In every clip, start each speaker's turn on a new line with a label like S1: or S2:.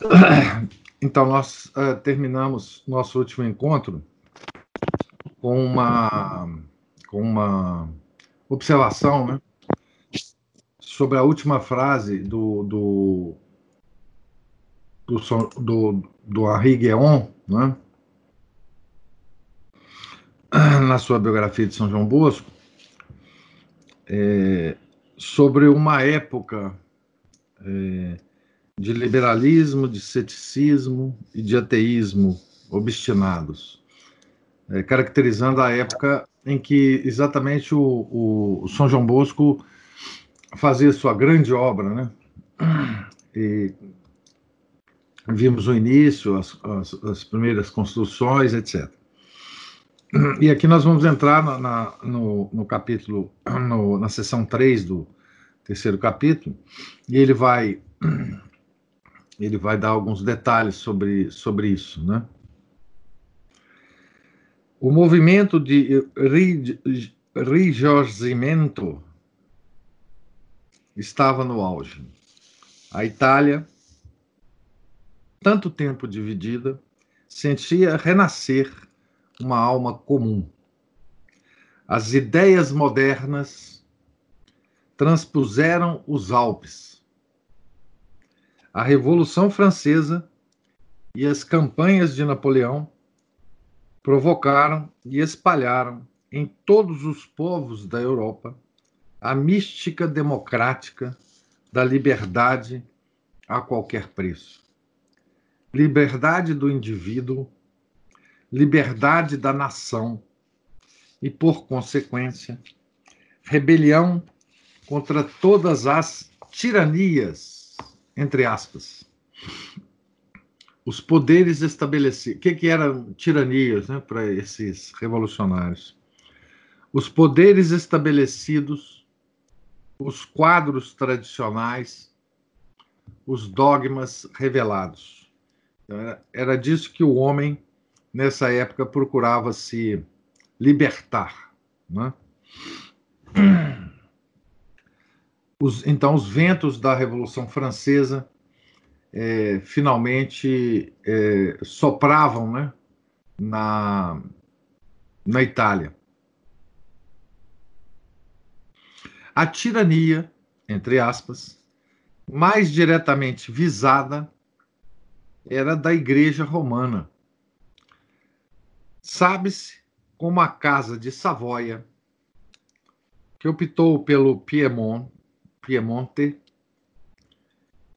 S1: Então, nós uh, terminamos nosso último encontro com uma, com uma observação né, sobre a última frase do, do, do, do, do Henri Guéon, né, na sua biografia de São João Bosco, é, sobre uma época. É, de liberalismo, de ceticismo e de ateísmo obstinados, é, caracterizando a época em que exatamente o, o, São João Bosco fazia sua grande obra, né? E vimos o início, as, as, as primeiras construções, etc. E aqui nós vamos entrar na, na, no, no, capítulo, no, na seção 3 do terceiro capítulo, e ele vai ele vai dar alguns detalhes sobre, sobre isso, né? O movimento de rigiosimento estava no auge. A Itália, tanto tempo dividida, sentia renascer uma alma comum. As ideias modernas transpuseram os Alpes a Revolução Francesa e as campanhas de Napoleão provocaram e espalharam em todos os povos da Europa a mística democrática da liberdade a qualquer preço. Liberdade do indivíduo, liberdade da nação e, por consequência, rebelião contra todas as tiranias entre aspas, os poderes estabelecidos. O que, que eram tiranias né, para esses revolucionários? Os poderes estabelecidos, os quadros tradicionais, os dogmas revelados. Então, era disso que o homem, nessa época, procurava se libertar. Né? Os, então, os ventos da Revolução Francesa é, finalmente é, sopravam né, na, na Itália. A tirania, entre aspas, mais diretamente visada era da Igreja Romana. Sabe-se como a Casa de Savoia, que optou pelo Piemont Piemonte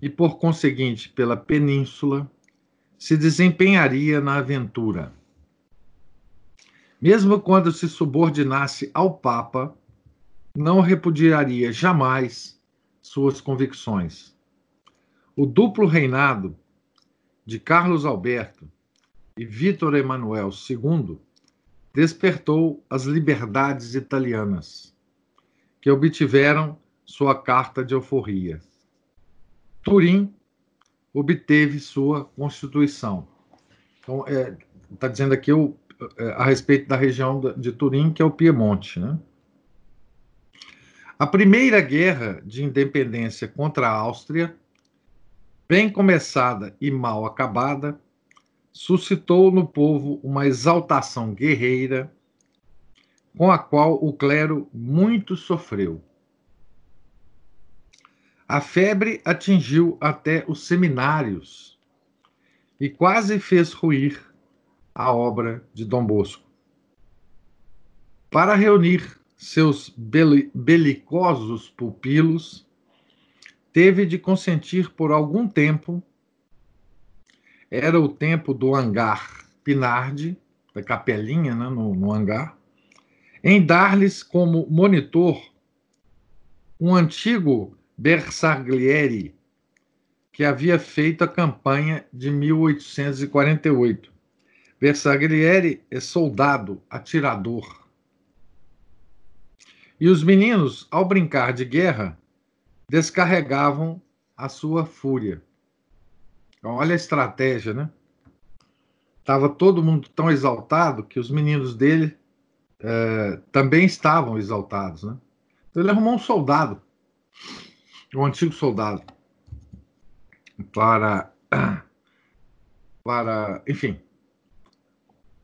S1: e, por conseguinte, pela península, se desempenharia na aventura. Mesmo quando se subordinasse ao Papa, não repudiaria jamais suas convicções. O duplo reinado de Carlos Alberto e Vítor Emanuel II despertou as liberdades italianas, que obtiveram sua carta de alforria. Turim obteve sua constituição. Então, está é, tá dizendo aqui o, é, a respeito da região de Turim, que é o Piemonte. Né? A primeira guerra de independência contra a Áustria, bem começada e mal acabada, suscitou no povo uma exaltação guerreira com a qual o clero muito sofreu. A febre atingiu até os seminários e quase fez ruir a obra de Dom Bosco. Para reunir seus belicosos pupilos, teve de consentir por algum tempo, era o tempo do hangar Pinardi, da capelinha né, no, no hangar, em dar-lhes como monitor um antigo Bersaglieri, que havia feito a campanha de 1848. Bersaglieri é soldado, atirador. E os meninos, ao brincar de guerra, descarregavam a sua fúria. Então, olha a estratégia, né? Estava todo mundo tão exaltado que os meninos dele é, também estavam exaltados, né? Então, ele arrumou um soldado, um antigo soldado, para, para, enfim,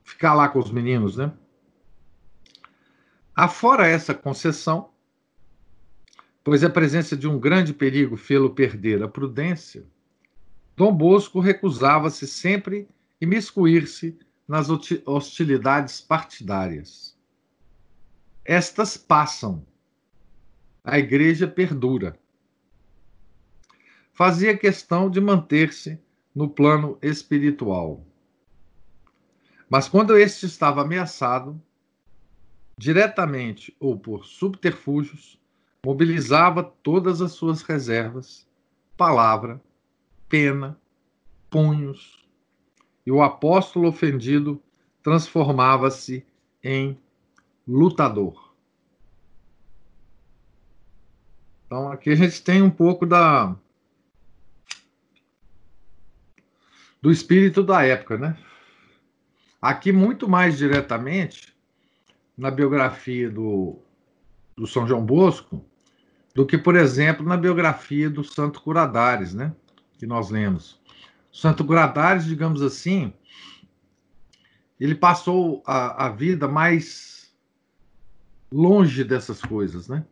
S1: ficar lá com os meninos, né? Afora essa concessão, pois a presença de um grande perigo fê-lo perder a prudência, Dom Bosco recusava-se sempre imiscuir-se nas hostilidades partidárias. Estas passam. A igreja perdura. Fazia questão de manter-se no plano espiritual. Mas quando este estava ameaçado, diretamente ou por subterfúgios, mobilizava todas as suas reservas, palavra, pena, punhos, e o apóstolo ofendido transformava-se em lutador. Então aqui a gente tem um pouco da do espírito da época, né? Aqui muito mais diretamente na biografia do, do São João Bosco do que, por exemplo, na biografia do Santo Curadares, né? Que nós lemos. Santo Gradares, digamos assim, ele passou a, a vida mais longe dessas coisas, né?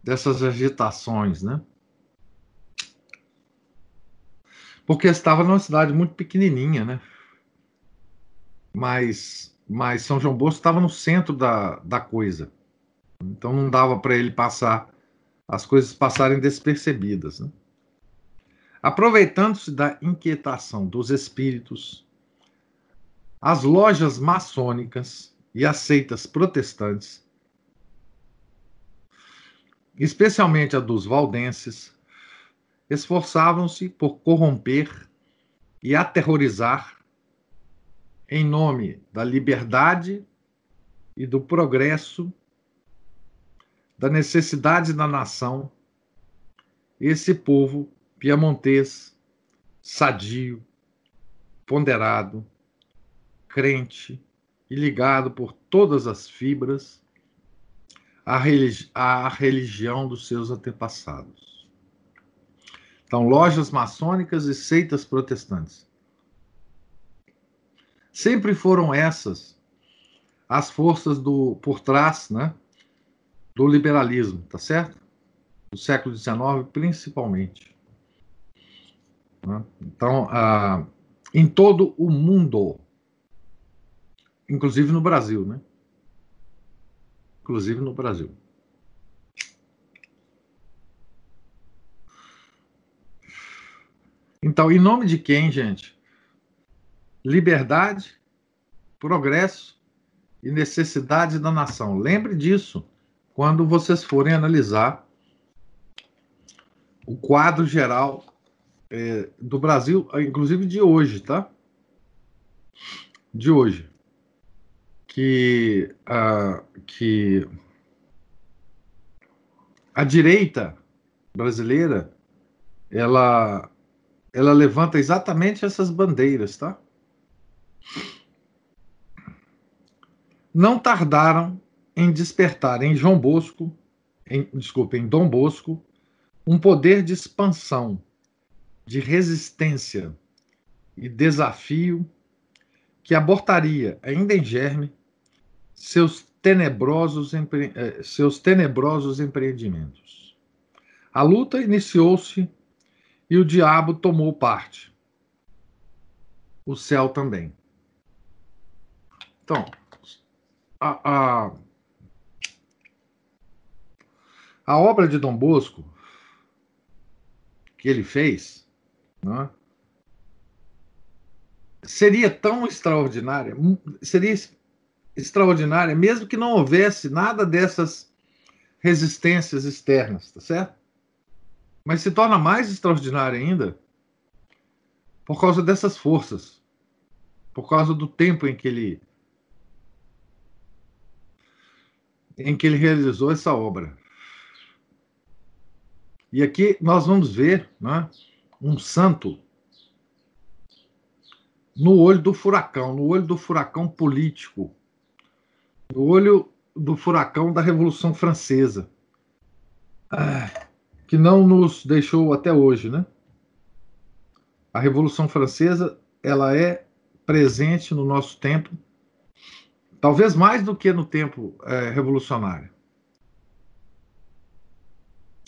S1: Dessas agitações, né? Porque estava numa cidade muito pequenininha, né? Mas, mas São João Bosco estava no centro da, da coisa. Então não dava para ele passar as coisas passarem despercebidas, né? Aproveitando-se da inquietação dos espíritos, as lojas maçônicas e as seitas protestantes, especialmente a dos valdenses, esforçavam-se por corromper e aterrorizar em nome da liberdade e do progresso, da necessidade da nação, esse povo piamontês, sadio, ponderado, crente e ligado por todas as fibras à, à religião dos seus antepassados. Então, lojas maçônicas e seitas protestantes. Sempre foram essas as forças do por trás, né, do liberalismo, tá certo? Do século XIX, principalmente. Né? Então, ah, em todo o mundo, inclusive no Brasil, né? Inclusive no Brasil. Então, em nome de quem, gente? Liberdade, progresso e necessidade da nação. Lembre disso quando vocês forem analisar o quadro geral é, do Brasil, inclusive de hoje, tá? De hoje. Que, a, que a direita brasileira ela, ela levanta exatamente essas bandeiras, tá? Não tardaram em despertar em João Bosco, em, desculpa, em Dom Bosco, um poder de expansão de resistência e desafio que abortaria, ainda em germe, seus tenebrosos, empre... Eh, seus tenebrosos empreendimentos. A luta iniciou-se e o diabo tomou parte. O céu também. Então, a, a, a obra de Dom Bosco que ele fez né? seria tão extraordinária, seria extraordinária, mesmo que não houvesse nada dessas resistências externas, tá certo? Mas se torna mais extraordinária ainda por causa dessas forças, por causa do tempo em que ele em que ele realizou essa obra. E aqui nós vamos ver né, um santo no olho do furacão, no olho do furacão político, no olho do furacão da Revolução Francesa, ah, que não nos deixou até hoje, né? A Revolução Francesa, ela é presente no nosso tempo, talvez mais do que no tempo é, revolucionário.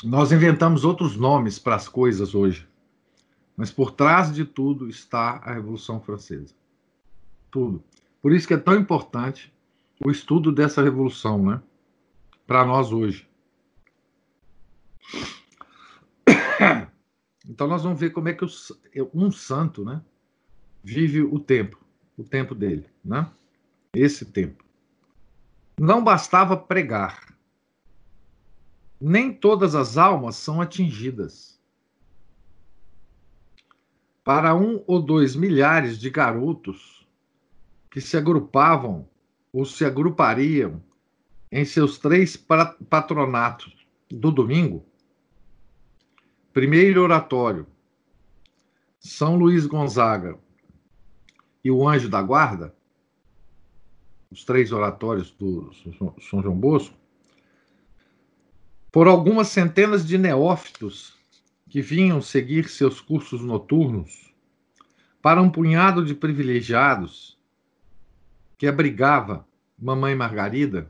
S1: Nós inventamos outros nomes para as coisas hoje. Mas por trás de tudo está a Revolução Francesa. Tudo. Por isso que é tão importante o estudo dessa revolução, né? Para nós hoje. Então nós vamos ver como é que um santo, né, vive o tempo, o tempo dele, né? Esse tempo. Não bastava pregar. Nem todas as almas são atingidas para um ou dois milhares de garotos que se agrupavam ou se agrupariam em seus três patronatos do domingo. Primeiro oratório, São Luís Gonzaga e o Anjo da Guarda, os três oratórios do São João Bosco, por algumas centenas de neófitos que vinham seguir seus cursos noturnos, para um punhado de privilegiados que abrigava Mamãe Margarida?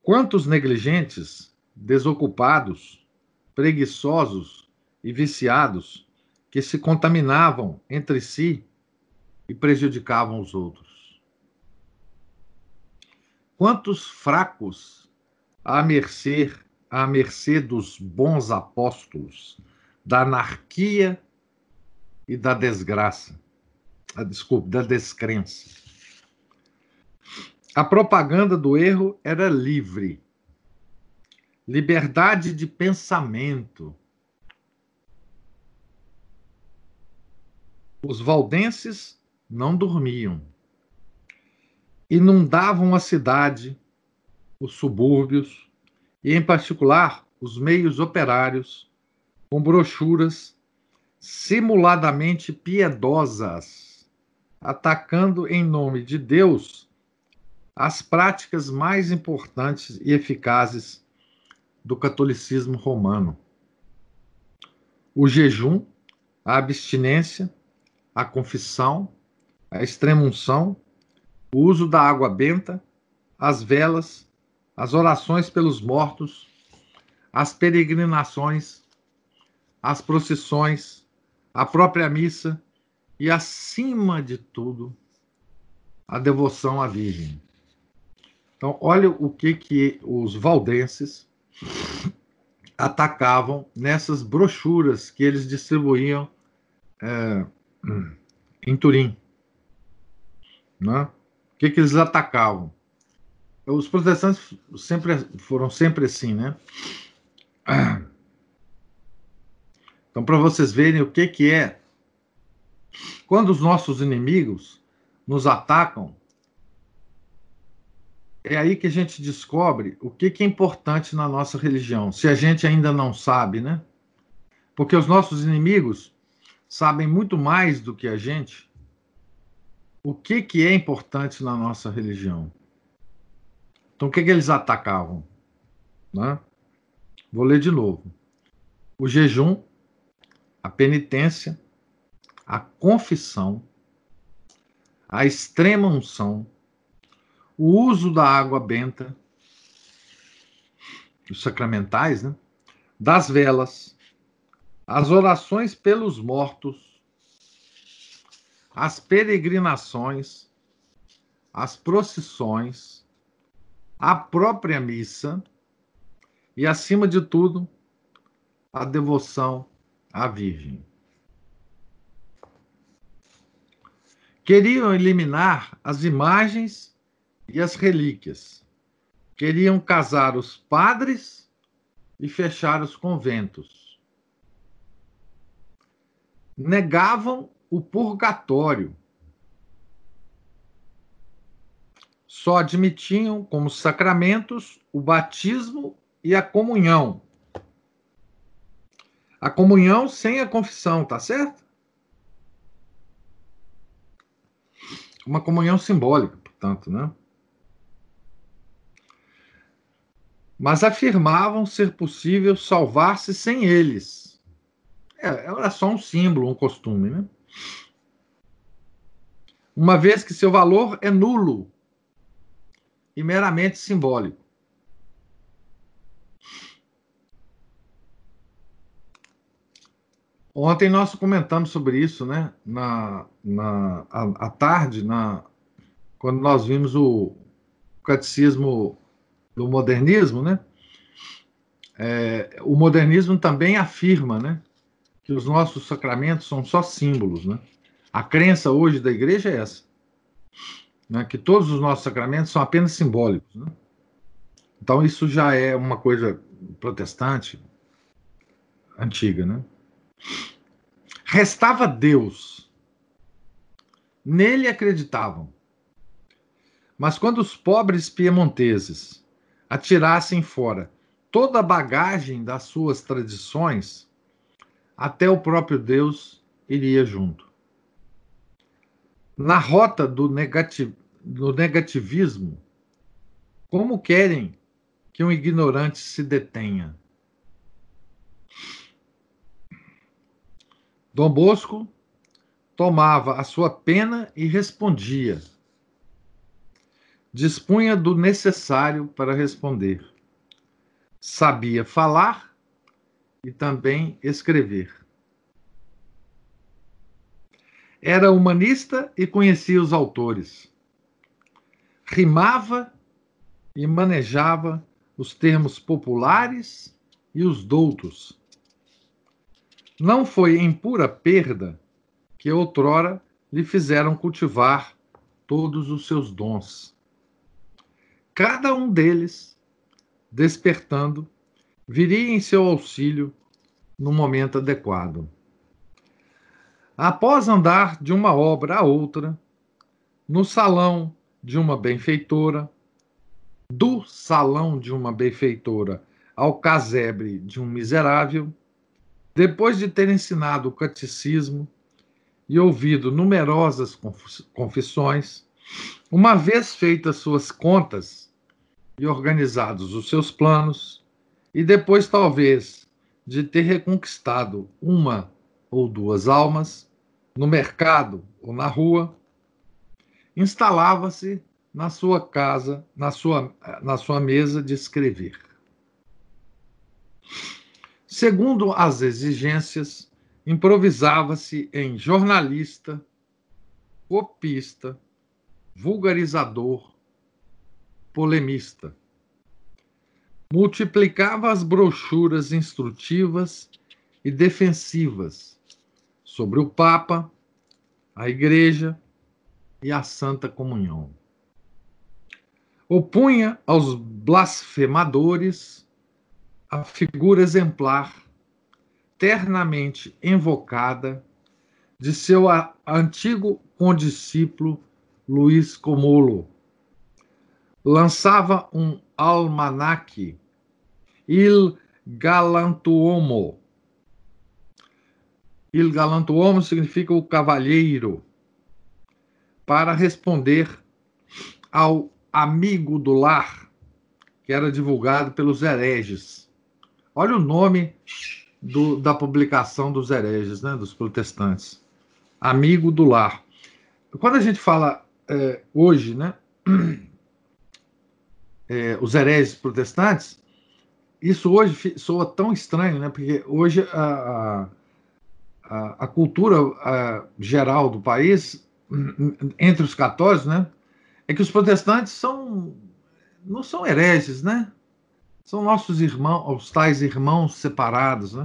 S1: Quantos negligentes, desocupados, preguiçosos e viciados que se contaminavam entre si e prejudicavam os outros? Quantos fracos à mercê à mercê dos bons apóstolos, da anarquia e da desgraça. Desculpe, da descrença. A propaganda do erro era livre. Liberdade de pensamento. Os valdenses não dormiam. Inundavam a cidade, os subúrbios, e, em particular, os meios operários, com brochuras simuladamente piedosas, atacando em nome de Deus as práticas mais importantes e eficazes do catolicismo romano. O jejum, a abstinência, a confissão, a extremunção, o uso da água benta, as velas, as orações pelos mortos, as peregrinações, as procissões, a própria missa e, acima de tudo, a devoção à Virgem. Então, olha o que, que os valdenses atacavam nessas brochuras que eles distribuíam é, em Turim. Né? O que, que eles atacavam? os protestantes sempre foram sempre assim, né? Então, para vocês verem o que, que é, quando os nossos inimigos nos atacam, é aí que a gente descobre o que, que é importante na nossa religião, se a gente ainda não sabe, né? Porque os nossos inimigos sabem muito mais do que a gente o que, que é importante na nossa religião. Então, o que, que eles atacavam? Né? Vou ler de novo. O jejum, a penitência, a confissão, a extrema unção, o uso da água benta, os sacramentais, né? das velas, as orações pelos mortos, as peregrinações, as procissões, a própria missa e, acima de tudo, a devoção à Virgem. Queriam eliminar as imagens e as relíquias. Queriam casar os padres e fechar os conventos. Negavam o purgatório. Só admitiam como sacramentos o batismo e a comunhão. A comunhão sem a confissão, tá certo? Uma comunhão simbólica, portanto, né? Mas afirmavam ser possível salvar-se sem eles. É, era só um símbolo, um costume, né? Uma vez que seu valor é nulo e meramente simbólico. Ontem nós comentamos sobre isso, né? Na, na à, à tarde, na, quando nós vimos o catecismo do modernismo, né? É, o modernismo também afirma, né, que os nossos sacramentos são só símbolos, né? A crença hoje da igreja é essa, né, que todos os nossos sacramentos são apenas simbólicos. Né? Então isso já é uma coisa protestante antiga, né? Restava Deus. Nele acreditavam. Mas quando os pobres piemonteses atirassem fora toda a bagagem das suas tradições, até o próprio Deus iria junto. Na rota do, do negativismo, como querem que um ignorante se detenha? Dom Bosco tomava a sua pena e respondia. Dispunha do necessário para responder. Sabia falar e também escrever. Era humanista e conhecia os autores. Rimava e manejava os termos populares e os doutos não foi em pura perda que outrora lhe fizeram cultivar todos os seus dons. Cada um deles, despertando, viria em seu auxílio no momento adequado. Após andar de uma obra a outra, no salão de uma benfeitora, do salão de uma benfeitora ao casebre de um miserável, depois de ter ensinado o catecismo e ouvido numerosas confissões, uma vez feitas suas contas e organizados os seus planos, e depois, talvez, de ter reconquistado uma ou duas almas, no mercado ou na rua, instalava-se na sua casa, na sua, na sua mesa de escrever. Segundo as exigências, improvisava-se em jornalista, copista, vulgarizador, polemista. Multiplicava as brochuras instrutivas e defensivas sobre o Papa, a Igreja e a Santa Comunhão. Opunha aos blasfemadores a figura exemplar, ternamente invocada, de seu antigo condiscípulo Luiz Comolo. Lançava um almanaque, Il Galantuomo. Il Galantuomo significa o cavalheiro, para responder ao amigo do lar, que era divulgado pelos hereges Olha o nome do, da publicação dos hereges, né, dos protestantes. Amigo do lar. Quando a gente fala é, hoje, né, é, os hereges protestantes, isso hoje soa tão estranho, né, porque hoje a, a, a cultura a, geral do país, entre os católicos, né, é que os protestantes são não são hereges, né? São nossos irmãos, os tais irmãos separados, né?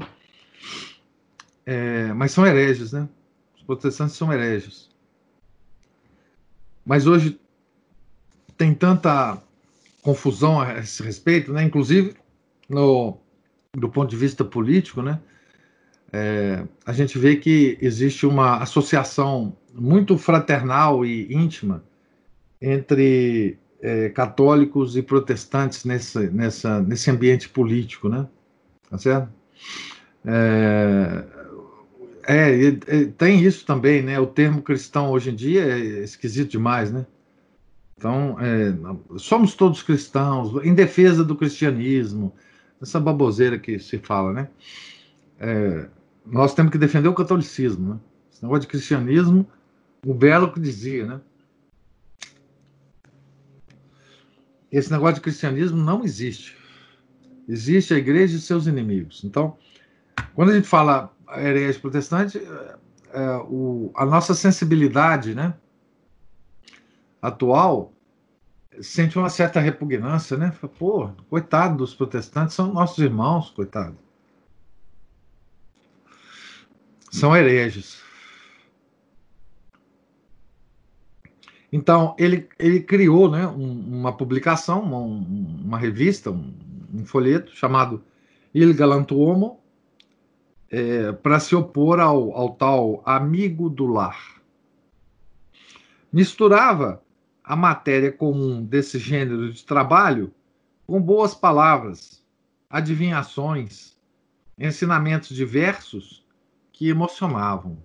S1: É, mas são hereges, né? Os protestantes são hereges. Mas hoje tem tanta confusão a esse respeito, né? Inclusive no, do ponto de vista político, né? É, a gente vê que existe uma associação muito fraternal e íntima entre é, católicos e protestantes nesse, nessa, nesse ambiente político, né? Tá certo? É, é, tem isso também, né? O termo cristão hoje em dia é esquisito demais, né? Então, é, somos todos cristãos, em defesa do cristianismo, essa baboseira que se fala, né? É, nós temos que defender o catolicismo, né? Esse negócio de cristianismo, o Belo que dizia, né? Esse negócio de cristianismo não existe. Existe a igreja e seus inimigos. Então, quando a gente fala herege protestante, é, é, o, a nossa sensibilidade, né? Atual sente uma certa repugnância, né? Pô, coitado dos protestantes, são nossos irmãos, coitado. São hereges. Então, ele, ele criou né, um, uma publicação, uma, uma revista, um, um, folheto chamado Il Galantuomo, é, para se opor ao, ao tal amigo do lar. Misturava a matéria comum desse gênero de trabalho com boas palavras, adivinhações, ensinamentos diversos que emocionavam.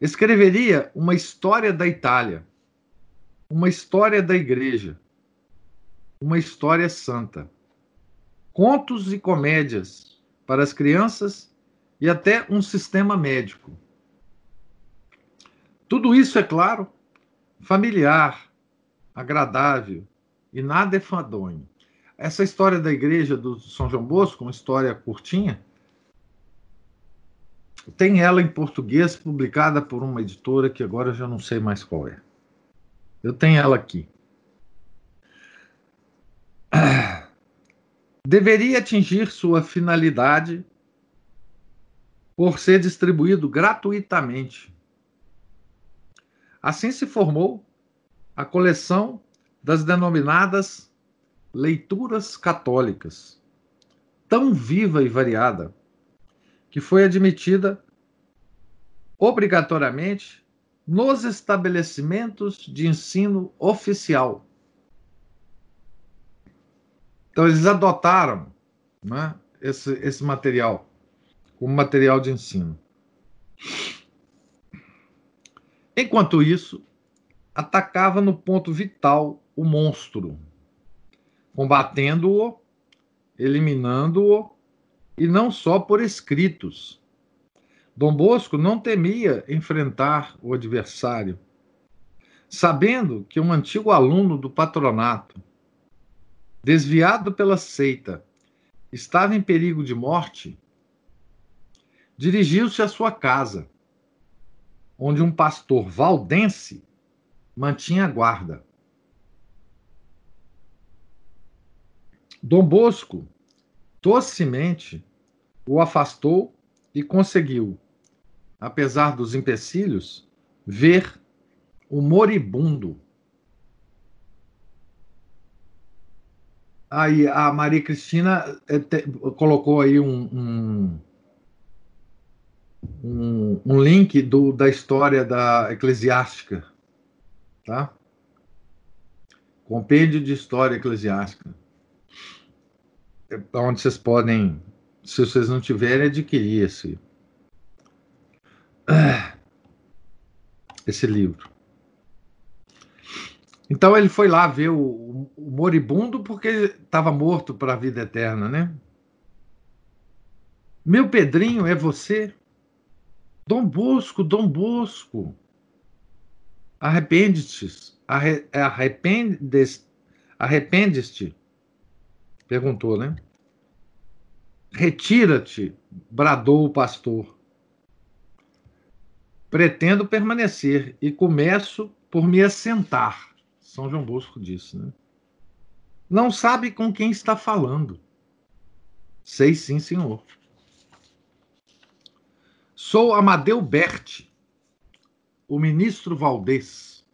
S1: Escreveria uma história da Itália, uma história da igreja, uma história santa, contos e comédias para as crianças e até um sistema médico. Tudo isso, é claro, familiar, agradável e nada enfadonho. Essa história da igreja do São João Bosco, uma história curtinha, tem ela em português, publicada por uma editora que agora eu já não sei mais qual é. Eu tenho ela aqui. Deveria atingir sua finalidade por ser distribuído gratuitamente. Assim se formou a coleção das denominadas leituras católicas, tão viva e variada que foi admitida obrigatoriamente nos estabelecimentos de ensino oficial. Então, eles adotaram né, esse, esse material como material de ensino. Enquanto isso, atacava no ponto vital o monstro, combatendo-o, eliminando-o e não só por escritos. Dom Bosco não temia enfrentar o adversário, sabendo que um antigo aluno do patronato, desviado pela seita, estava em perigo de morte, dirigiu-se à sua casa, onde um pastor valdense mantinha guarda. Dom Bosco, docemente, o afastou e conseguiu, apesar dos empecilhos, ver o moribundo. Aí a Maria Cristina te, colocou aí um, um, um, um link do, da história da eclesiástica, tá? Compêndio de História Eclesiástica, é onde vocês podem se vocês não tiverem, adquirir esse, esse livro. Então ele foi lá ver o, o moribundo porque estava morto para a vida eterna, né? Meu Pedrinho, é você? Dom Bosco, Dom Bosco. Arrepende-te. Arrepende-te. Arrepende-te. Perguntou, né? Retira-te, bradou o pastor. Pretendo permanecer e começo por me assentar. São João Bosco disse, né? Não sabe com quem está falando. Sei sim, senhor. Sou Amadeu Berti, o ministro Valdez.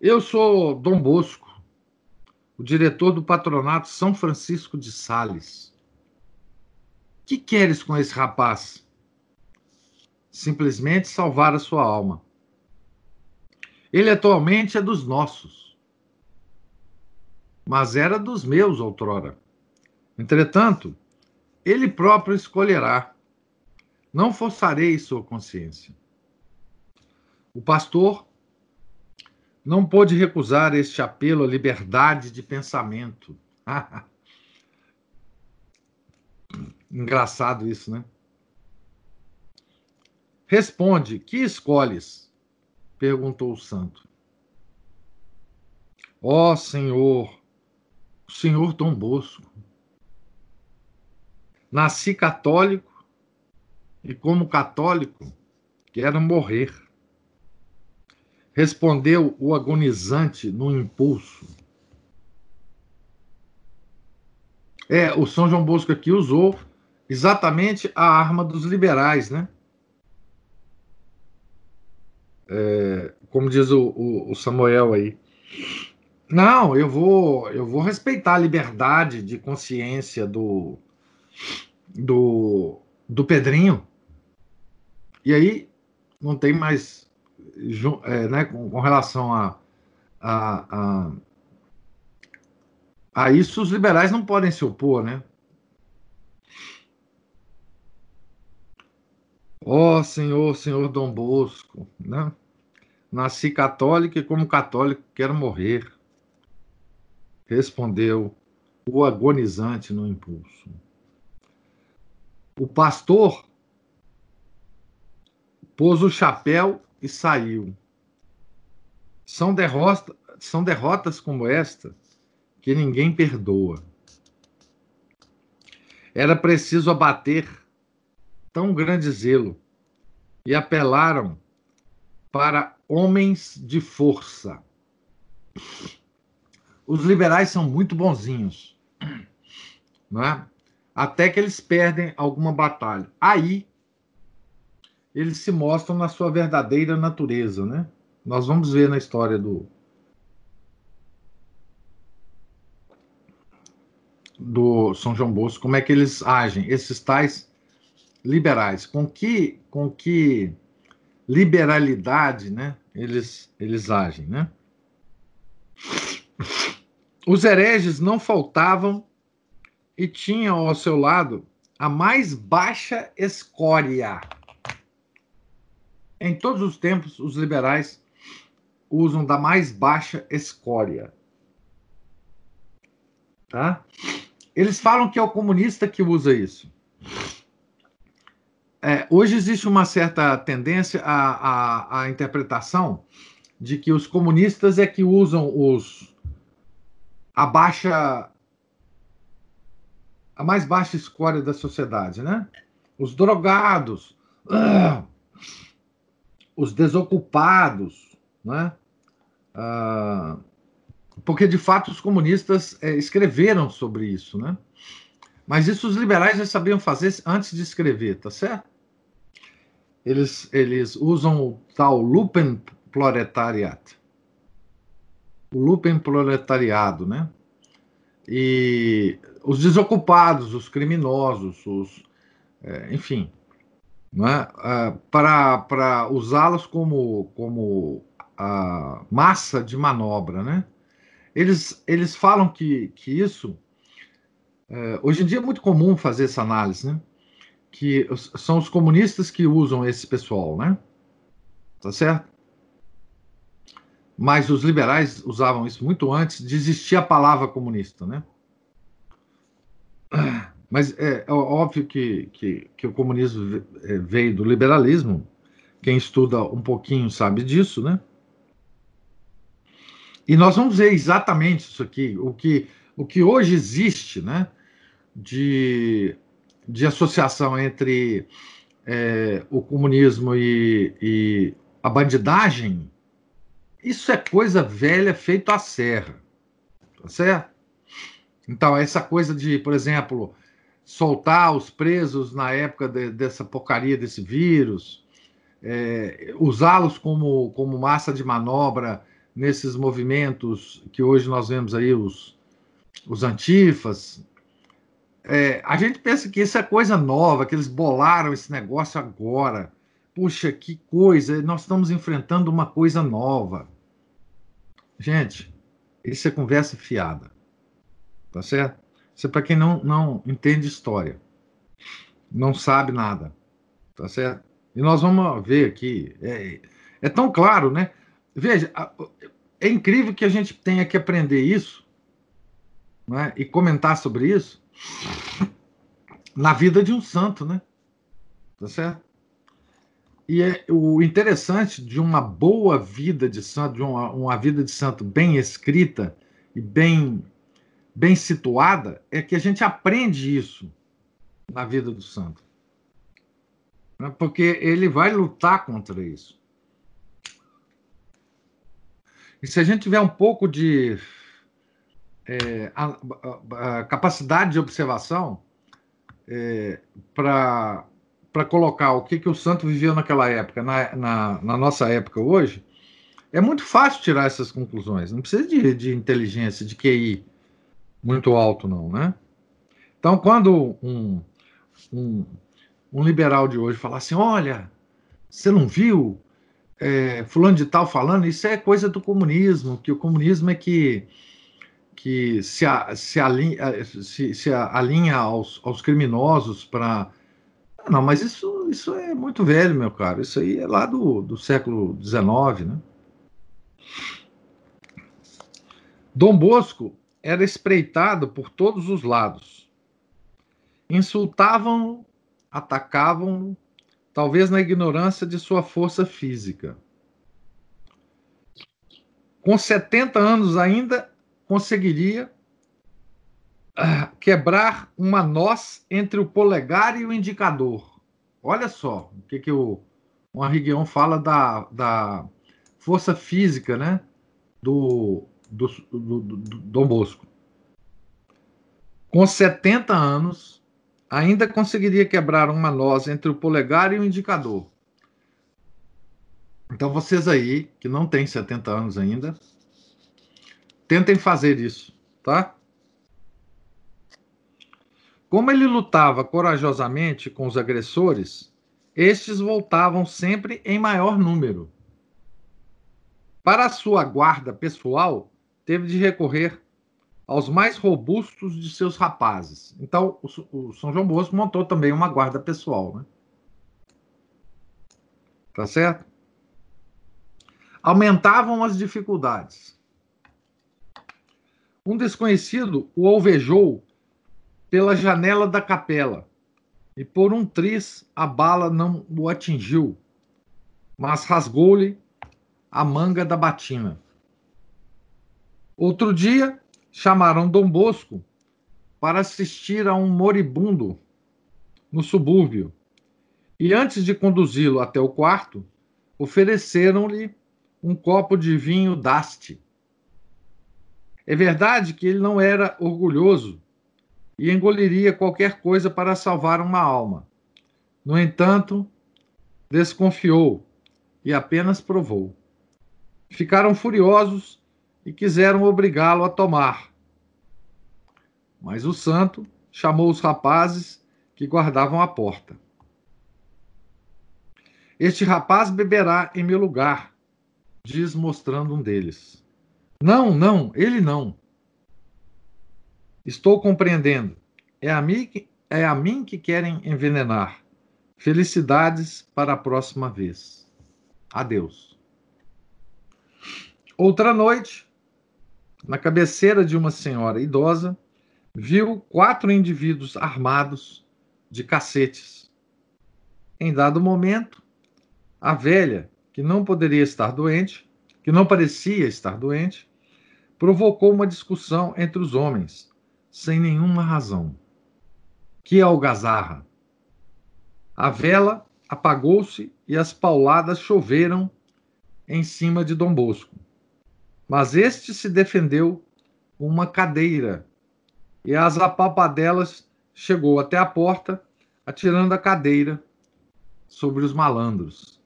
S1: Eu sou Dom Bosco, o diretor do patronato São Francisco de Sales. Que queres com esse rapaz? Simplesmente salvar a sua alma. Ele atualmente é dos nossos, mas era dos meus outrora. Entretanto, ele próprio escolherá. Não forçarei sua consciência. O pastor não pôde recusar este apelo à liberdade de pensamento. Engraçado isso, né? Responde: Que escolhes? perguntou o santo. Ó oh, Senhor, Senhor Dom Bosco, nasci católico e, como católico, quero morrer. Respondeu o agonizante no impulso. É, o São João Bosco aqui usou exatamente a arma dos liberais, né? É, como diz o, o, o, Samuel aí. Não, eu vou, eu vou respeitar a liberdade de consciência do, do, do Pedrinho. E aí não tem mais, é, né, com, com, relação a, a, a, a isso, os liberais não podem se opor, né? Ó oh, Senhor, Senhor Dom Bosco, né? Nasci católico e, como católico, quero morrer. Respondeu o agonizante no impulso. O pastor pôs o chapéu e saiu. São, derrota, são derrotas como esta que ninguém perdoa. Era preciso abater tão grande zelo e apelaram para homens de força. Os liberais são muito bonzinhos, é? até que eles perdem alguma batalha. Aí eles se mostram na sua verdadeira natureza, né? Nós vamos ver na história do do São João Bosco como é que eles agem, esses tais liberais, com que com que liberalidade, né? Eles eles agem, né? Os hereges não faltavam e tinham ao seu lado a mais baixa escória. Em todos os tempos, os liberais usam da mais baixa escória. Tá? Eles falam que é o comunista que usa isso. É, hoje existe uma certa tendência à, à, à, interpretação de que os comunistas é que usam os a baixa a mais baixa escória da sociedade, né? Os drogados, uh, os desocupados, né? Uh, porque de fato os comunistas é, escreveram sobre isso, né? Mas isso os liberais já sabiam fazer antes de escrever, tá certo? Eles, eles usam o tal Lupenproletariat. O Lupenproletariado, né? E os desocupados, os criminosos, os, é, enfim, é? para, para usá-los como, como a massa de manobra. Né? Eles, eles falam que, que isso. É, hoje em dia é muito comum fazer essa análise, né? que são os comunistas que usam esse pessoal, né? Tá certo? Mas os liberais usavam isso muito antes de existir a palavra comunista, né? Mas é, óbvio que, que, que, o comunismo é, veio do liberalismo. Quem estuda um pouquinho sabe disso, né? E nós vamos ver exatamente isso aqui, o que, o que hoje existe, né? De, de associação entre é, o comunismo e, e a bandidagem, isso é coisa velha feito à serra, tá certo? Então, essa coisa de, por exemplo, soltar os presos na época de, dessa porcaria desse vírus, é, usá-los como, como massa de manobra nesses movimentos que hoje nós vemos aí, os, os antifas. É, a gente pensa que isso é coisa nova, que eles bolaram esse negócio agora. Puxa, que coisa, nós estamos enfrentando uma coisa nova. Gente, isso é conversa fiada. Tá certo? Isso é para quem não, não entende história. Não sabe nada. Tá certo? E nós vamos ver aqui. É, é tão claro, né? Veja, é incrível que a gente tenha que aprender isso né? e comentar sobre isso na vida de um santo, né? Tá certo? E é, o interessante de uma boa vida de santo, de uma, uma vida de santo bem escrita e bem, bem situada, é que a gente aprende isso na vida do santo. Né? Porque ele vai lutar contra isso. E se a gente tiver um pouco de é, a, a, a capacidade de observação é, para colocar o que, que o santo viveu naquela época, na, na, na, nossa época hoje, é muito fácil tirar essas conclusões. Não precisa de, de inteligência, de QI muito alto, não, né? Então, quando um, um, um liberal de hoje falar assim, olha, você não viu é, fulano de tal falando, isso é coisa do comunismo, que o comunismo é que, que se, a, se, alinha, se, se alinha aos, aos criminosos para não, mas isso, isso é muito velho, meu caro. Isso aí é lá do, do século XIX, né? Dom Bosco era espreitado por todos os lados. Insultavam, atacavam, talvez na ignorância de sua força física. Com 70 anos ainda conseguiria quebrar uma noz entre o polegar e o indicador. Olha só o que, que o, o Henri fala da, da força física né, do, do, do, do Dom Bosco. Com 70 anos, ainda conseguiria quebrar uma noz entre o polegar e o indicador. Então, vocês aí, que não têm 70 anos ainda, tentem fazer isso, tá? Como ele lutava corajosamente com os agressores, estes voltavam sempre em maior número. Para sua guarda pessoal, teve de recorrer aos mais robustos de seus rapazes. Então, o, o São João Bosco montou também uma guarda pessoal, né? Tá certo? Aumentavam as dificuldades. Um desconhecido o alvejou pela janela da capela, e por um triz a bala não o atingiu, mas rasgou-lhe a manga da batina. Outro dia, chamaram Dom Bosco para assistir a um moribundo no subúrbio, e antes de conduzi-lo até o quarto, ofereceram-lhe um copo de vinho daste. É verdade que ele não era orgulhoso e engoliria qualquer coisa para salvar uma alma. No entanto, desconfiou e apenas provou. Ficaram furiosos e quiseram obrigá-lo a tomar. Mas o santo chamou os rapazes que guardavam a porta. Este rapaz beberá em meu lugar, diz mostrando um deles. Não, não, ele não. Estou compreendendo. É a mim que, é a mim que querem envenenar. Felicidades para a próxima vez. Adeus. Outra noite, na cabeceira de uma senhora idosa, viu quatro indivíduos armados de cacetes. Em dado momento, a velha, que não poderia estar doente, que não parecia estar doente, provocou uma discussão entre os homens, sem nenhuma razão. Que algazarra! A vela apagou-se e as pauladas choveram em cima de Dom Bosco. Mas este se defendeu uma cadeira e as apalpadelas chegou até a porta, atirando a cadeira sobre os malandros.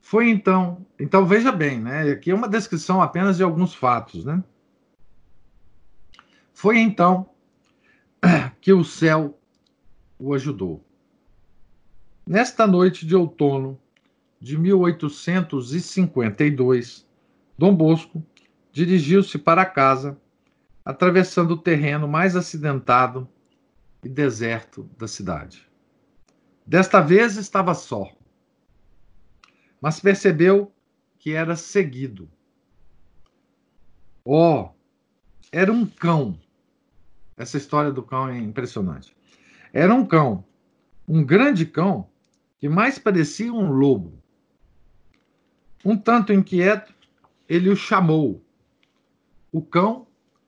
S1: Foi então, então veja bem, né? Aqui é uma descrição apenas de alguns fatos, né? Foi então que o céu o ajudou. Nesta noite de outono de 1852, Dom Bosco dirigiu-se para casa, atravessando o terreno mais acidentado e deserto da cidade. Desta vez estava só, mas percebeu que era seguido. Oh, era um cão. Essa história do cão é impressionante. Era um cão, um grande cão, que mais parecia um lobo. Um tanto inquieto, ele o chamou. O cão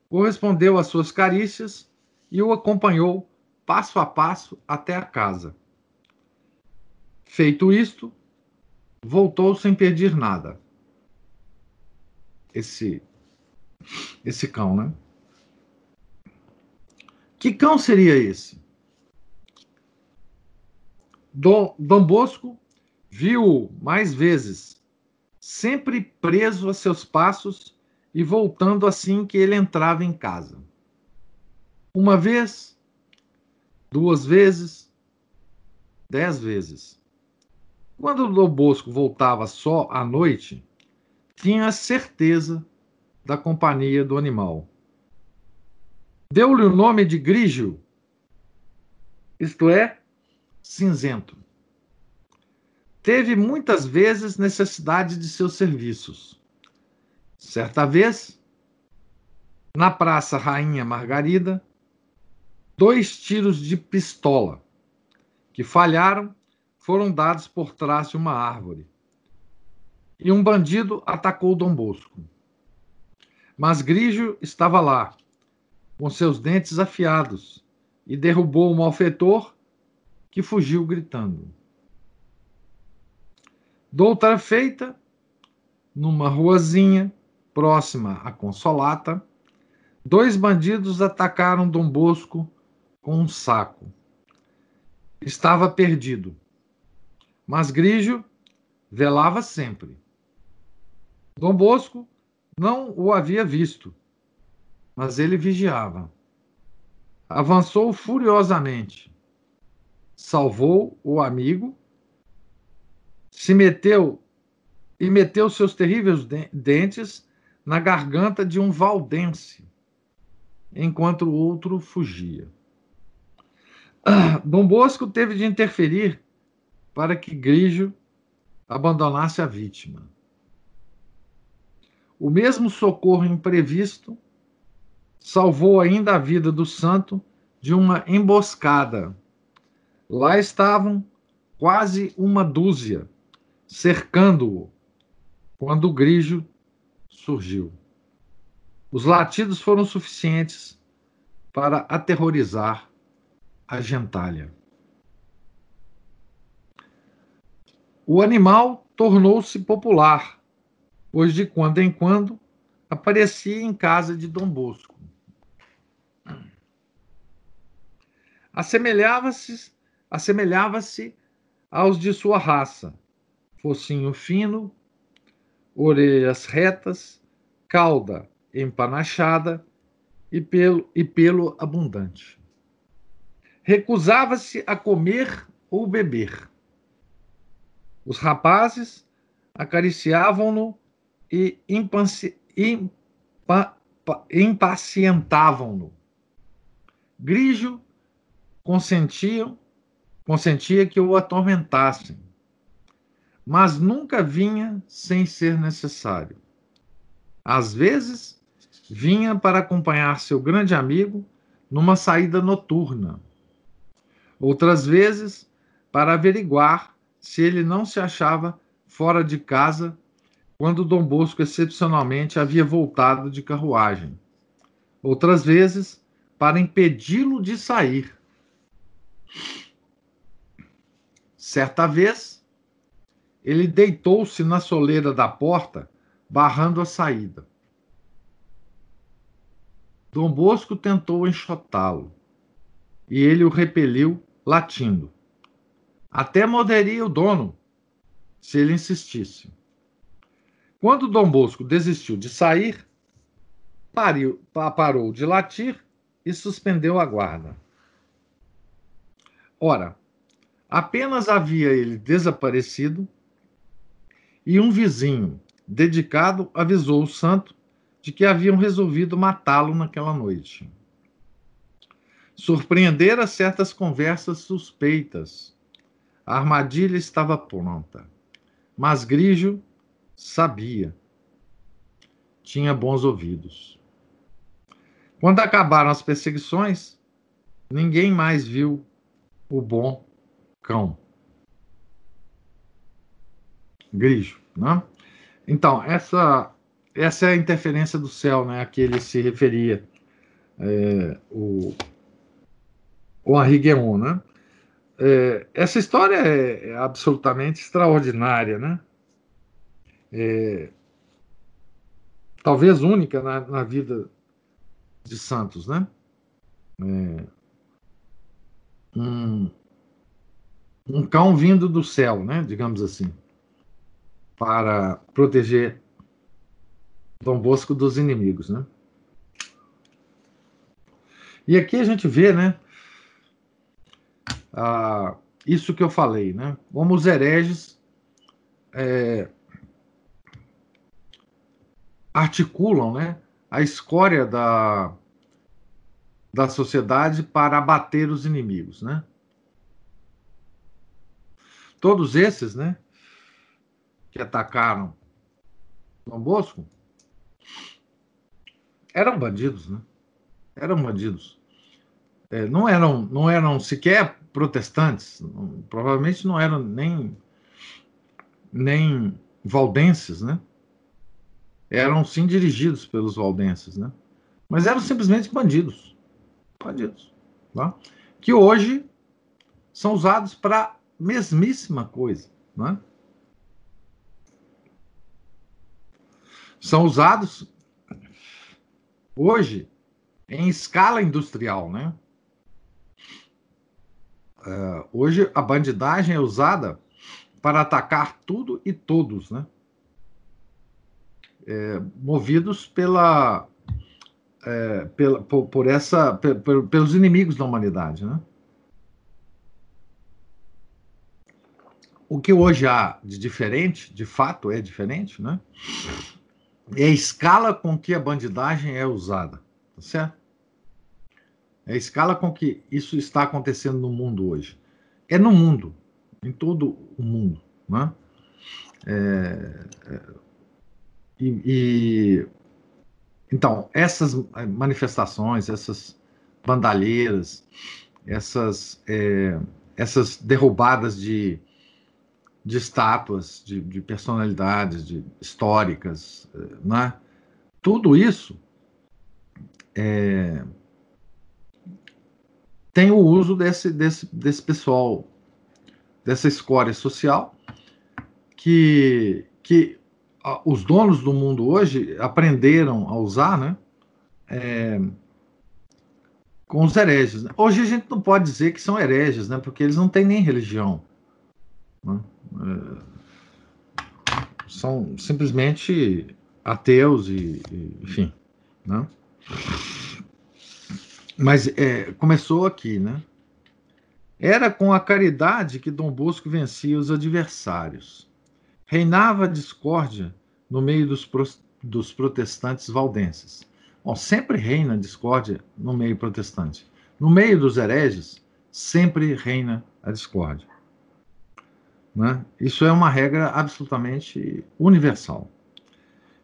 S1: correspondeu às suas carícias e o acompanhou passo a passo até a casa. Feito isto, voltou sem pedir nada. Esse esse cão, né? Que cão seria esse? Dom, Dom Bosco viu mais vezes, sempre preso a seus passos e voltando assim que ele entrava em casa. Uma vez, duas vezes, dez vezes. Quando o Bosco voltava só à noite, tinha certeza da companhia do animal. Deu-lhe o nome de Grígio, isto é, cinzento. Teve muitas vezes necessidade de seus serviços. Certa vez, na Praça Rainha Margarida, dois tiros de pistola que falharam foram dados por trás de uma árvore. E um bandido atacou Dom Bosco. Mas Grígio estava lá, com seus dentes afiados, e derrubou o malfeitor que fugiu gritando. Doutra feita, numa ruazinha próxima à Consolata, dois bandidos atacaram Dom Bosco com um saco. Estava perdido, mas Grígio velava sempre. Dom Bosco não o havia visto, mas ele vigiava. Avançou furiosamente salvou o amigo, se meteu e meteu seus terríveis dentes na garganta de um valdense, enquanto o outro fugia. Dom Bosco teve de interferir para que Grigio abandonasse a vítima. O mesmo socorro imprevisto salvou ainda a vida do santo de uma emboscada Lá estavam quase uma dúzia, cercando-o, quando o grijo surgiu. Os latidos foram suficientes para aterrorizar a gentalha. O animal tornou-se popular, pois de quando em quando aparecia em casa de Dom Bosco. Assemelhava-se assemelhava-se aos de sua raça, focinho fino, orelhas retas, cauda empanachada e pelo, e pelo abundante. Recusava-se a comer ou beber. Os rapazes acariciavam-no e impacientavam-no. Grigio consentiam consentia que o atormentassem, mas nunca vinha sem ser necessário. Às vezes, vinha para acompanhar seu grande amigo numa saída noturna. Outras vezes, para averiguar se ele não se achava fora de casa quando Dom Bosco excepcionalmente havia voltado de carruagem. Outras vezes, para impedi-lo de sair. Certa vez, ele deitou-se na soleira da porta, barrando a saída. Dom Bosco tentou enxotá-lo, e ele o repeliu, latindo. Até morderia o dono, se ele insistisse. Quando Dom Bosco desistiu de sair, pariu, parou de latir e suspendeu a guarda. Ora, apenas havia ele desaparecido e um vizinho dedicado avisou o santo de que haviam resolvido matá-lo naquela noite. Surpreendera certas conversas suspeitas. A armadilha estava pronta. Mas Grigio sabia. Tinha bons ouvidos. Quando acabaram as perseguições, ninguém mais viu o bom cão. Grigio, né? Então, essa essa é a interferência do céu, né, a que ele se referia, é, o, o Henri Guéon, né? É, essa história é, é, absolutamente extraordinária, né? É, talvez única na, na, vida de Santos, né? É, um, um cão vindo do céu, né? Digamos assim, para proteger Dom Bosco dos inimigos, né? E aqui a gente vê, né? Ah, isso que eu falei, né? Como os hereges é, articulam, né? A escória da, da sociedade para abater os inimigos, né? Todos esses, né? Que atacaram Dom Bosco eram bandidos, né? Eram bandidos. É, não eram, não eram sequer protestantes, não, provavelmente não eram nem nem valdenses, né? Eram sim dirigidos pelos valdenses, né? Mas eram simplesmente bandidos, bandidos, tá? que hoje são usados para mesmíssima coisa, né? São usados hoje em escala industrial, né? Uh, hoje a bandidagem é usada para atacar tudo e todos, né? É, movidos pela, é, pela por, por, essa por, pelos inimigos da humanidade, né? O que hoje há de diferente, de fato é diferente, né? É a escala com que a bandidagem é usada, tá certo? É a escala com que isso está acontecendo no mundo hoje. É no mundo, em todo o mundo, né? É, é, e, e, então essas manifestações, essas bandalheiras, essas é, essas derrubadas de de estátuas, de, de personalidades de, históricas, né? tudo isso é, tem o uso desse, desse, desse pessoal, dessa escória social, que, que os donos do mundo hoje aprenderam a usar, né? É, com os hereges. Hoje a gente não pode dizer que são hereges, né? Porque eles não têm nem religião. Né? É, são simplesmente ateus e, e enfim, né? Mas é, começou aqui, né? Era com a caridade que Dom Bosco vencia os adversários. Reinava a discórdia no meio dos, pro, dos protestantes valdenses. Bom, sempre reina a discórdia no meio protestante. No meio dos hereges, sempre reina a discórdia. Né? Isso é uma regra absolutamente universal.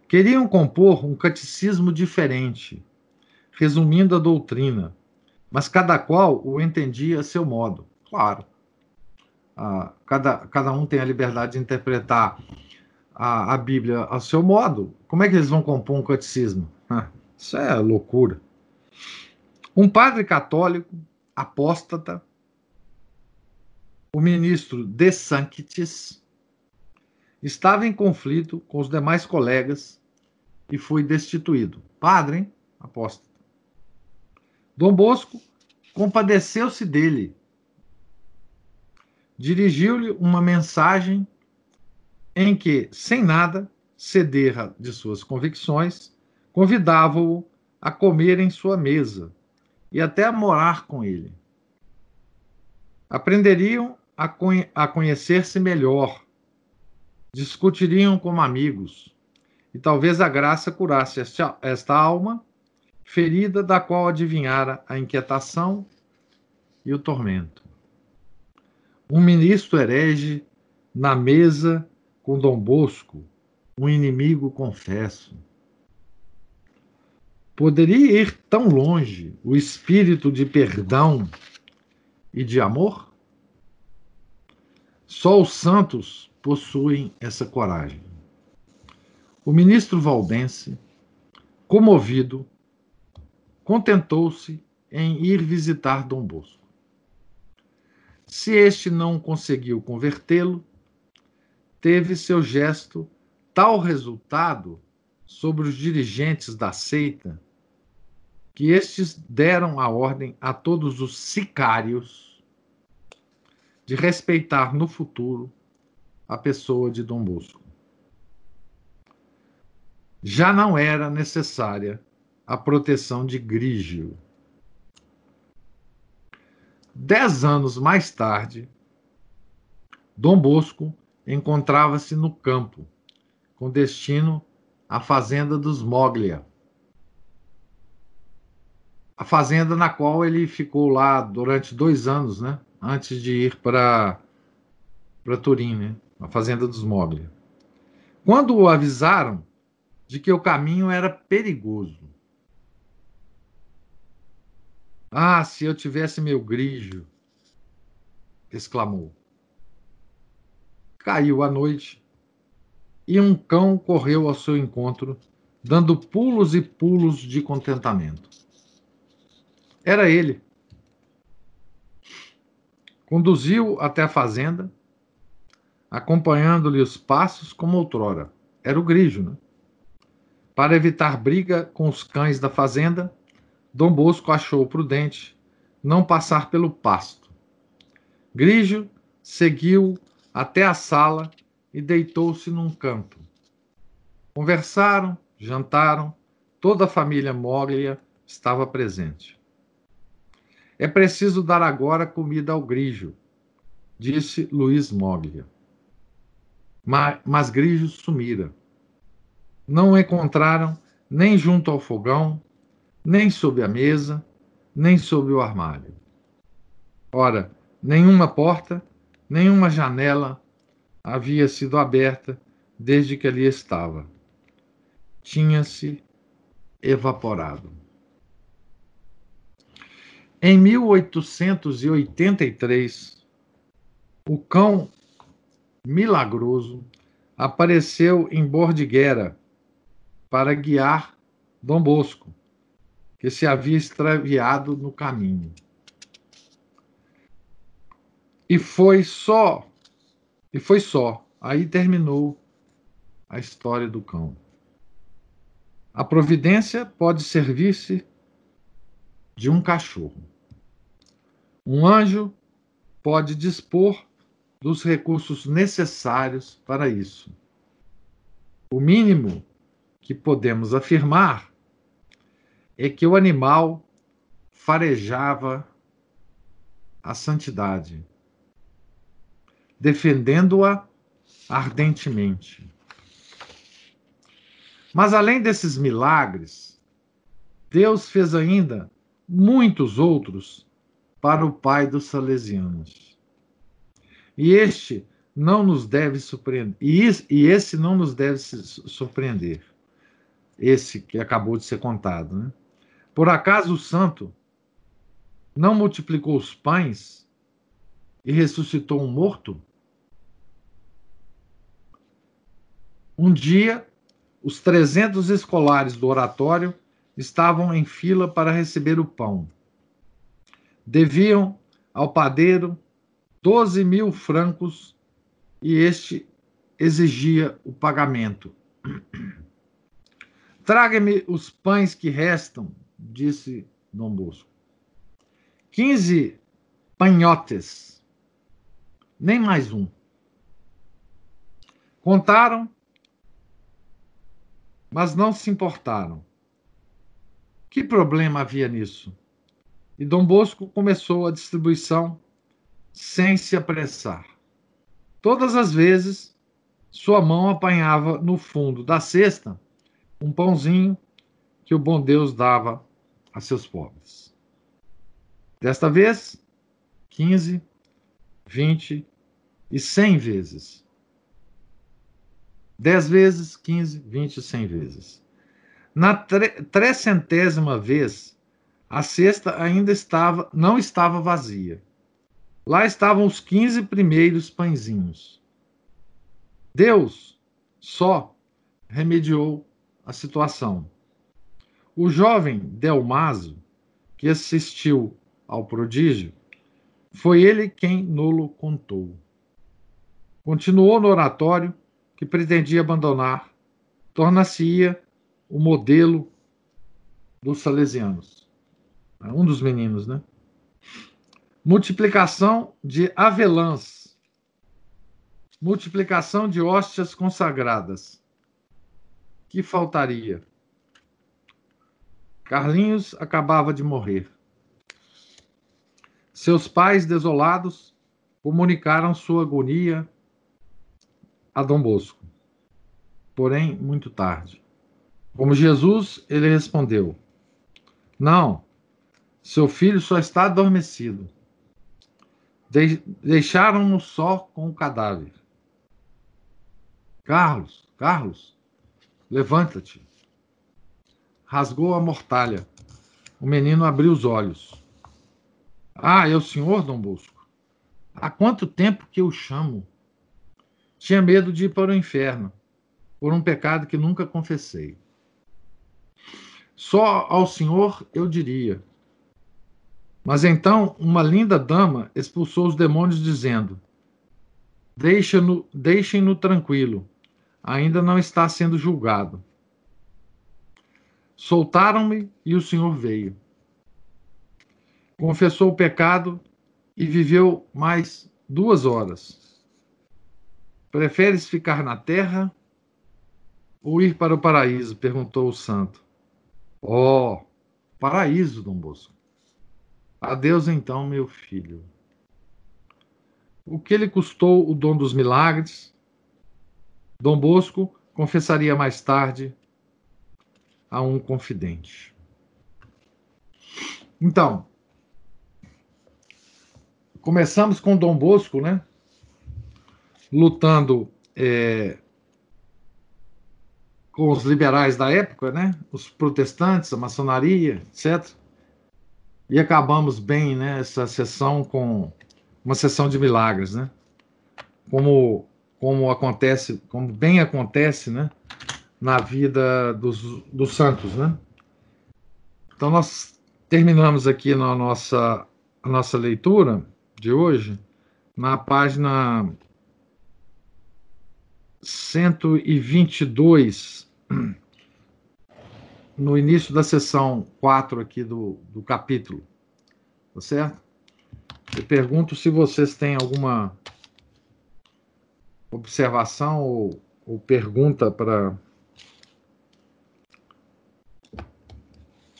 S1: Queriam compor um catecismo diferente, resumindo a doutrina, mas cada qual o entendia a seu modo. Claro, ah, cada, cada um tem a liberdade de interpretar a, a Bíblia ao seu modo. Como é que eles vão compor um catecismo? Ah, isso é loucura. Um padre católico, apóstata, o ministro De Sanctis estava em conflito com os demais colegas e foi destituído. Padre, hein? Dom Bosco compadeceu-se dele. Dirigiu-lhe uma mensagem em que, sem nada ceder de suas convicções, convidava-o a comer em sua mesa e até a morar com ele. Aprenderiam a, a conhecer-se melhor, discutiriam como amigos, e talvez a graça curasse esta, esta alma ferida da qual adivinhara a inquietação e o tormento. Um ministro herege na mesa com Dom Bosco, um inimigo confesso. Poderia ir tão longe o espírito de perdão e de amor? Só os santos possuem essa coragem. O ministro valdense, comovido, contentou-se em ir visitar Dom Bosco. Se este não conseguiu convertê-lo, teve seu gesto tal resultado sobre os dirigentes da seita que estes deram a ordem a todos os sicários de respeitar no futuro a pessoa de Dom Bosco. Já não era necessária a proteção de Grígio. Dez anos mais tarde, Dom Bosco encontrava-se no campo, com destino à fazenda dos Moglia. A fazenda na qual ele ficou lá durante dois anos, né? Antes de ir para Turim, né? A fazenda dos Moglia. Quando o avisaram de que o caminho era perigoso, Ah, se eu tivesse meu grigio! exclamou. Caiu a noite e um cão correu ao seu encontro, dando pulos e pulos de contentamento. Era ele. Conduziu até a fazenda, acompanhando-lhe os passos como outrora. Era o grigio, né? Para evitar briga com os cães da fazenda, Dom Bosco achou prudente não passar pelo pasto. Grígio seguiu até a sala e deitou-se num canto. Conversaram, jantaram, toda a família Moglia estava presente. É preciso dar agora comida ao Grígio, disse Luiz Moglia. Mas, mas Grígio sumira. Não o encontraram nem junto ao fogão, nem sob a mesa, nem sob o armário. Ora, nenhuma porta, nenhuma janela havia sido aberta desde que ali estava. Tinha-se evaporado. Em 1883, o cão milagroso apareceu em Bordiguera para guiar Dom Bosco que se havia extraviado no caminho. E foi só, e foi só. Aí terminou a história do cão. A providência pode servir-se de um cachorro. Um anjo pode dispor dos recursos necessários para isso. O mínimo que podemos afirmar é que o animal farejava a santidade, defendendo-a ardentemente. Mas além desses milagres, Deus fez ainda muitos outros para o pai dos salesianos. E este não nos deve surpreender. E esse não nos deve surpreender. Esse que acabou de ser contado, né? Por acaso o santo não multiplicou os pães e ressuscitou um morto? Um dia, os 300 escolares do oratório estavam em fila para receber o pão. Deviam ao padeiro 12 mil francos e este exigia o pagamento. Traga-me os pães que restam, disse Dom Bosco. Quinze panhotes, nem mais um. Contaram, mas não se importaram. Que problema havia nisso? E Dom Bosco começou a distribuição sem se apressar. Todas as vezes, sua mão apanhava no fundo da cesta um pãozinho que o bom Deus dava a seus pobres. Desta vez, 15, 20 e 100 vezes. 10 vezes, 15, 20 e 100 vezes. Na trecentésima vez, a cesta ainda estava, não estava vazia. Lá estavam os 15 primeiros pãezinhos. Deus só remediou a situação. O jovem Delmaso, que assistiu ao prodígio, foi ele quem nolo contou. Continuou no oratório que pretendia abandonar, tornar-se-ia o modelo dos salesianos. É um dos meninos, né? Multiplicação de avelãs. Multiplicação de hóstias consagradas. Que faltaria? Carlinhos acabava de morrer. Seus pais, desolados, comunicaram sua agonia a Dom Bosco. Porém, muito tarde. Como Jesus, ele respondeu: Não, seu filho só está adormecido. De Deixaram-no só com o cadáver. Carlos, Carlos, levanta-te. Rasgou a mortalha. O menino abriu os olhos. Ah, é o senhor, Dom Bosco? Há quanto tempo que eu chamo? Tinha medo de ir para o inferno, por um pecado que nunca confessei. Só ao senhor eu diria: mas então uma linda dama expulsou os demônios, dizendo: Deixem-no deixem tranquilo, ainda não está sendo julgado. Soltaram-me e o Senhor veio. Confessou o pecado e viveu mais duas horas. Preferes ficar na terra ou ir para o paraíso? perguntou o santo. Oh, paraíso, Dom Bosco. Adeus então, meu filho. O que lhe custou o dom dos milagres? Dom Bosco confessaria mais tarde a um confidente. Então, começamos com Dom Bosco, né? Lutando é, com os liberais da época, né? Os protestantes, a maçonaria, etc. E acabamos bem né, essa sessão com uma sessão de milagres, né? Como, como acontece, como bem acontece, né? Na vida dos, dos santos, né? Então nós terminamos aqui na nossa, a nossa leitura de hoje na página 122 no início da sessão 4 aqui do, do capítulo, tá certo? Eu pergunto se vocês têm alguma observação ou, ou pergunta para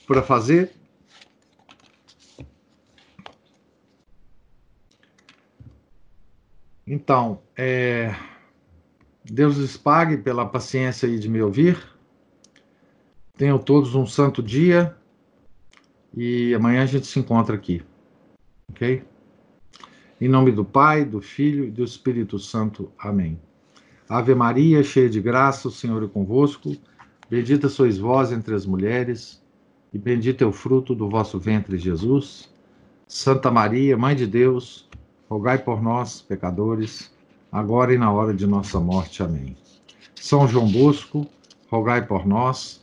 S1: para fazer. Então, é, Deus lhes pague pela paciência aí de me ouvir. Tenham todos um santo dia e amanhã a gente se encontra aqui. Ok? Em nome do Pai, do Filho e do Espírito Santo. Amém. Ave Maria, cheia de graça, o Senhor é convosco. Bendita sois vós entre as mulheres, e bendito é o fruto do vosso ventre, Jesus. Santa Maria, Mãe de Deus, rogai por nós, pecadores, agora e na hora de nossa morte. Amém. São João Bosco, rogai por nós.